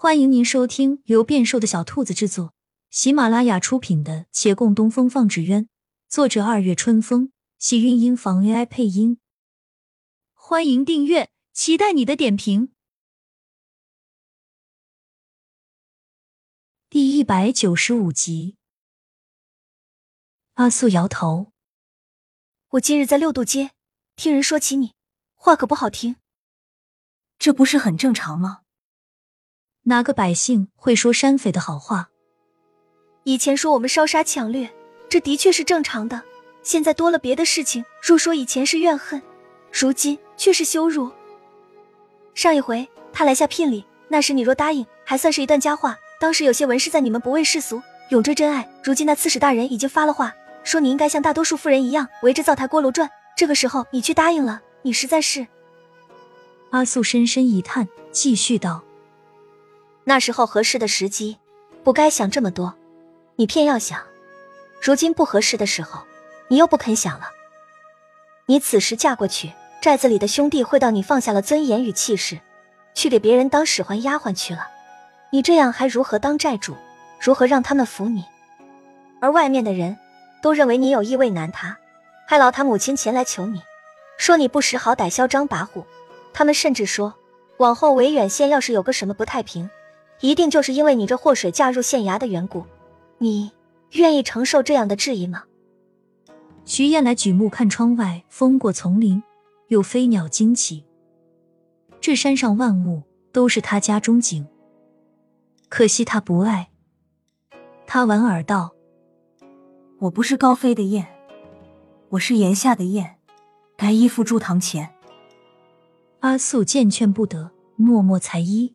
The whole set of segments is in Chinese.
欢迎您收听由变瘦的小兔子制作、喜马拉雅出品的《且共东风放纸鸢》，作者二月春风，喜韵音房 AI 配音。欢迎订阅，期待你的点评。第一百九十五集，阿素摇头：“我今日在六渡街听人说起你，话可不好听。这不是很正常吗？”哪个百姓会说山匪的好话？以前说我们烧杀抢掠，这的确是正常的。现在多了别的事情，若说以前是怨恨，如今却是羞辱。上一回他来下聘礼，那时你若答应，还算是一段佳话。当时有些文士在你们不畏世俗，永追真爱。如今那刺史大人已经发了话，说你应该像大多数妇人一样，围着灶台锅炉转。这个时候你却答应了，你实在是……阿素深深一叹，继续道。那时候合适的时机，不该想这么多，你偏要想。如今不合适的时候，你又不肯想了。你此时嫁过去，寨子里的兄弟会到你放下了尊严与气势，去给别人当使唤丫鬟去了。你这样还如何当寨主？如何让他们服你？而外面的人都认为你有意为难他，还劳他母亲前来求你，说你不识好歹、嚣张跋扈。他们甚至说，往后维远县要是有个什么不太平。一定就是因为你这祸水嫁入县衙的缘故，你愿意承受这样的质疑吗？徐燕来举目看窗外，风过丛林，有飞鸟惊起。这山上万物都是他家中景，可惜他不爱。他莞尔道：“我不是高飞的燕，我是檐下的燕，该依附朱堂前。”阿素见劝不得，默默裁衣。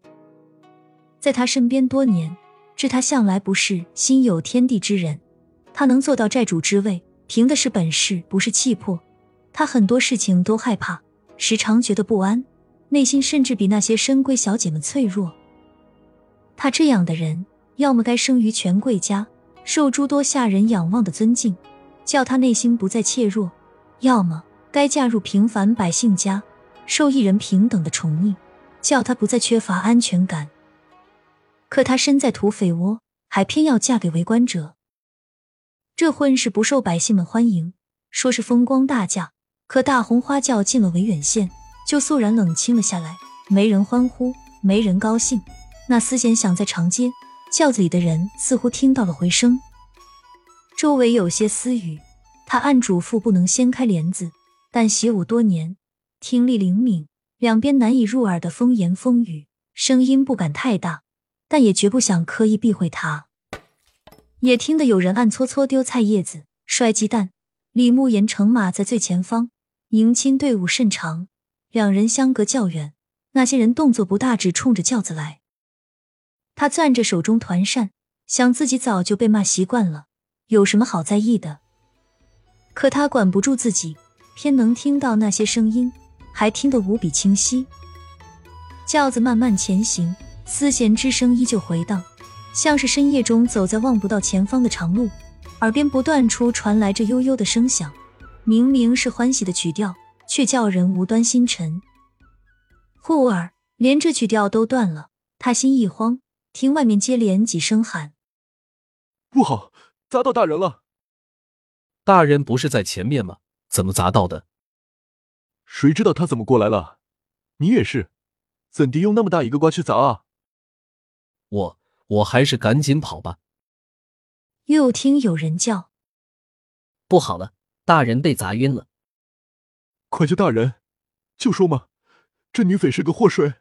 在他身边多年，知他向来不是心有天地之人。他能做到寨主之位，凭的是本事，不是气魄。他很多事情都害怕，时常觉得不安，内心甚至比那些深闺小姐们脆弱。他这样的人，要么该生于权贵家，受诸多下人仰望的尊敬，叫他内心不再怯弱；要么该嫁入平凡百姓家，受一人平等的宠溺，叫他不再缺乏安全感。可她身在土匪窝，还偏要嫁给为官者，这婚事不受百姓们欢迎，说是风光大嫁。可大红花轿进了维远县，就肃然冷清了下来，没人欢呼，没人高兴。那丝弦响在长街，轿子里的人似乎听到了回声。周围有些私语，他暗嘱咐不能掀开帘子，但习武多年，听力灵敏，两边难以入耳的风言风语，声音不敢太大。但也绝不想刻意避讳他。也听得有人暗搓搓丢菜叶子、摔鸡蛋。李慕言乘马在最前方，迎亲队伍甚长，两人相隔较远。那些人动作不大，只冲着轿子来。他攥着手中团扇，想自己早就被骂习惯了，有什么好在意的？可他管不住自己，偏能听到那些声音，还听得无比清晰。轿子慢慢前行。丝弦之声依旧回荡，像是深夜中走在望不到前方的长路，耳边不断出传来这悠悠的声响。明明是欢喜的曲调，却叫人无端心沉。忽而连这曲调都断了，他心一慌，听外面接连几声喊：“不好，砸到大人了！”大人不是在前面吗？怎么砸到的？谁知道他怎么过来了？你也是，怎地用那么大一个瓜去砸啊？我我还是赶紧跑吧。又听有人叫：“不好了，大人被砸晕了！”快救大人！就说嘛，这女匪是个祸水。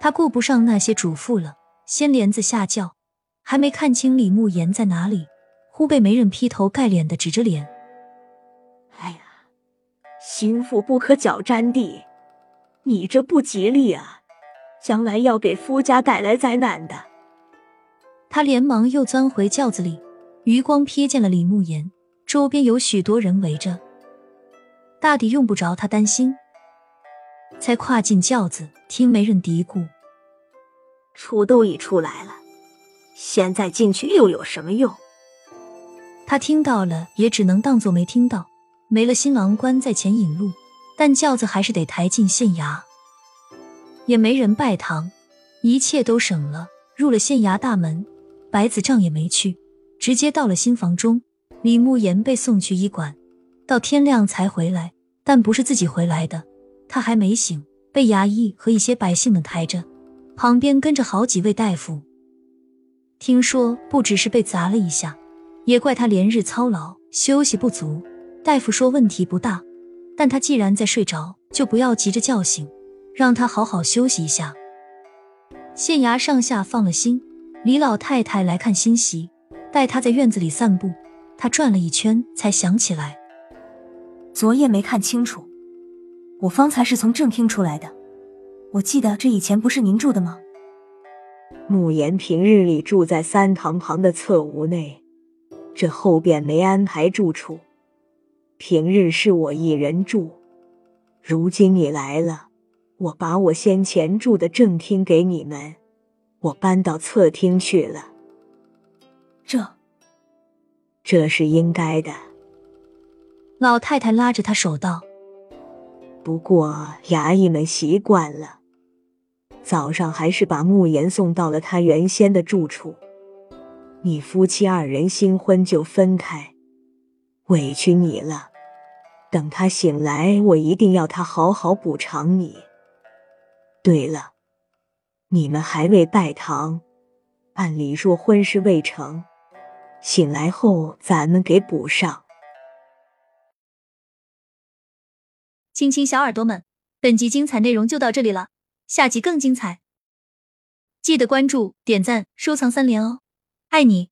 他顾不上那些嘱咐了，掀帘子下轿，还没看清李慕言在哪里，忽被媒人劈头盖脸的指着脸：“哎呀，心腹不可脚沾地，你这不吉利啊！”将来要给夫家带来灾难的。他连忙又钻回轿子里，余光瞥见了李慕言，周边有许多人围着，大抵用不着他担心。才跨进轿子，听媒人嘀咕：“楚都已出来了，现在进去又有什么用？”他听到了，也只能当作没听到。没了新郎官在前引路，但轿子还是得抬进县衙。也没人拜堂，一切都省了。入了县衙大门，白子帐也没去，直接到了新房中。李慕言被送去医馆，到天亮才回来，但不是自己回来的，他还没醒，被衙役和一些百姓们抬着，旁边跟着好几位大夫。听说不只是被砸了一下，也怪他连日操劳，休息不足。大夫说问题不大，但他既然在睡着，就不要急着叫醒，让他好好休息一下。县衙上下放了心，李老太太来看新媳，带她在院子里散步。他转了一圈，才想起来，昨夜没看清楚，我方才是从正厅出来的。我记得这以前不是您住的吗？慕言平日里住在三堂旁的侧屋内，这后边没安排住处。平日是我一人住，如今你来了，我把我先前住的正厅给你们，我搬到侧厅去了。这，这是应该的。老太太拉着他手道：“不过衙役们习惯了，早上还是把慕言送到了他原先的住处。你夫妻二人新婚就分开，委屈你了。”等他醒来，我一定要他好好补偿你。对了，你们还未拜堂，按理说婚事未成，醒来后咱们给补上。亲亲小耳朵们，本集精彩内容就到这里了，下集更精彩，记得关注、点赞、收藏三连哦，爱你！